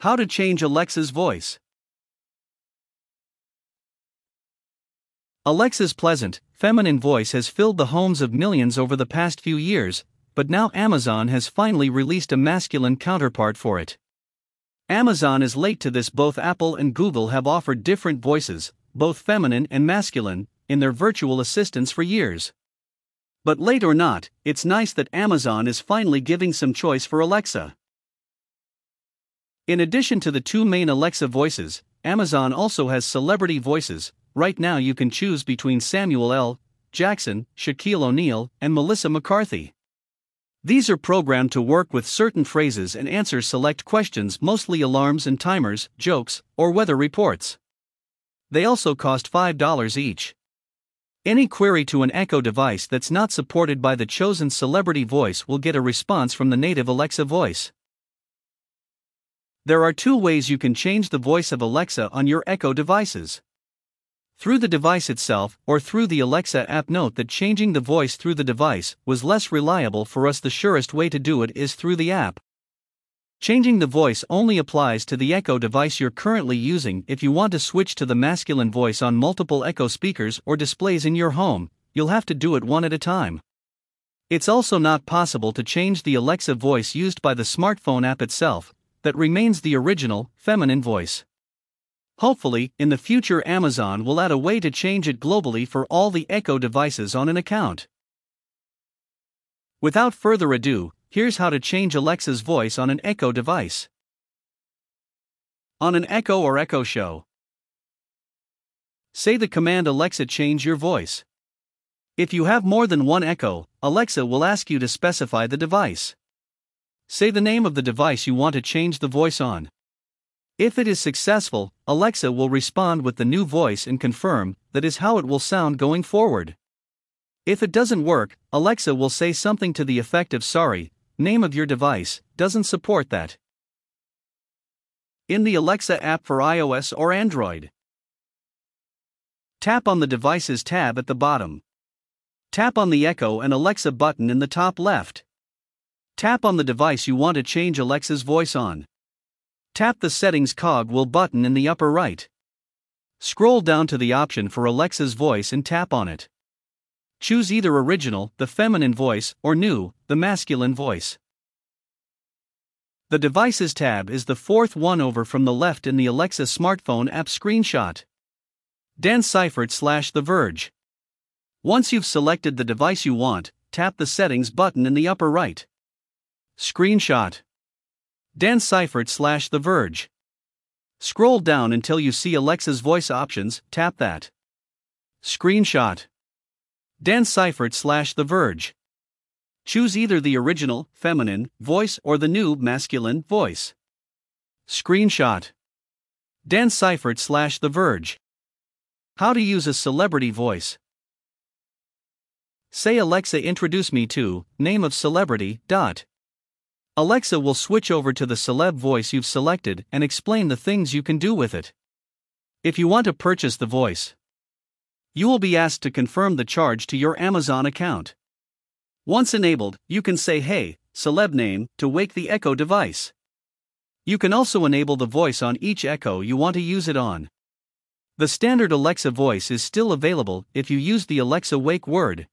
How to change Alexa's voice. Alexa's pleasant, feminine voice has filled the homes of millions over the past few years, but now Amazon has finally released a masculine counterpart for it. Amazon is late to this, both Apple and Google have offered different voices, both feminine and masculine, in their virtual assistants for years. But late or not, it's nice that Amazon is finally giving some choice for Alexa. In addition to the two main Alexa voices, Amazon also has celebrity voices. Right now, you can choose between Samuel L. Jackson, Shaquille O'Neal, and Melissa McCarthy. These are programmed to work with certain phrases and answer select questions, mostly alarms and timers, jokes, or weather reports. They also cost $5 each. Any query to an Echo device that's not supported by the chosen celebrity voice will get a response from the native Alexa voice. There are two ways you can change the voice of Alexa on your Echo devices. Through the device itself or through the Alexa app. Note that changing the voice through the device was less reliable for us. The surest way to do it is through the app. Changing the voice only applies to the Echo device you're currently using. If you want to switch to the masculine voice on multiple Echo speakers or displays in your home, you'll have to do it one at a time. It's also not possible to change the Alexa voice used by the smartphone app itself, that remains the original, feminine voice. Hopefully, in the future, Amazon will add a way to change it globally for all the Echo devices on an account. Without further ado, here's how to change Alexa's voice on an Echo device. On an Echo or Echo Show, say the command Alexa change your voice. If you have more than one Echo, Alexa will ask you to specify the device. Say the name of the device you want to change the voice on. If it is successful, Alexa will respond with the new voice and confirm that is how it will sound going forward. If it doesn't work, Alexa will say something to the effect of sorry, name of your device doesn't support that. In the Alexa app for iOS or Android, tap on the Devices tab at the bottom. Tap on the Echo and Alexa button in the top left. Tap on the device you want to change Alexa's voice on. Tap the Settings cogwheel button in the upper right. Scroll down to the option for Alexa's voice and tap on it. Choose either Original, the feminine voice, or New, the masculine voice. The Devices tab is the fourth one over from the left in the Alexa smartphone app screenshot. Dan Seifert slash The Verge. Once you've selected the device you want, tap the Settings button in the upper right. Screenshot. Dan Seifert slash The Verge. Scroll down until you see Alexa's voice options, tap that. Screenshot. Dan Seifert slash The Verge. Choose either the original, feminine, voice or the new, masculine, voice. Screenshot. Dan Seifert slash The Verge. How to use a celebrity voice. Say Alexa introduce me to, name of celebrity, dot. Alexa will switch over to the celeb voice you've selected and explain the things you can do with it. If you want to purchase the voice, you will be asked to confirm the charge to your Amazon account. Once enabled, you can say Hey, celeb name to wake the Echo device. You can also enable the voice on each Echo you want to use it on. The standard Alexa voice is still available if you use the Alexa wake word.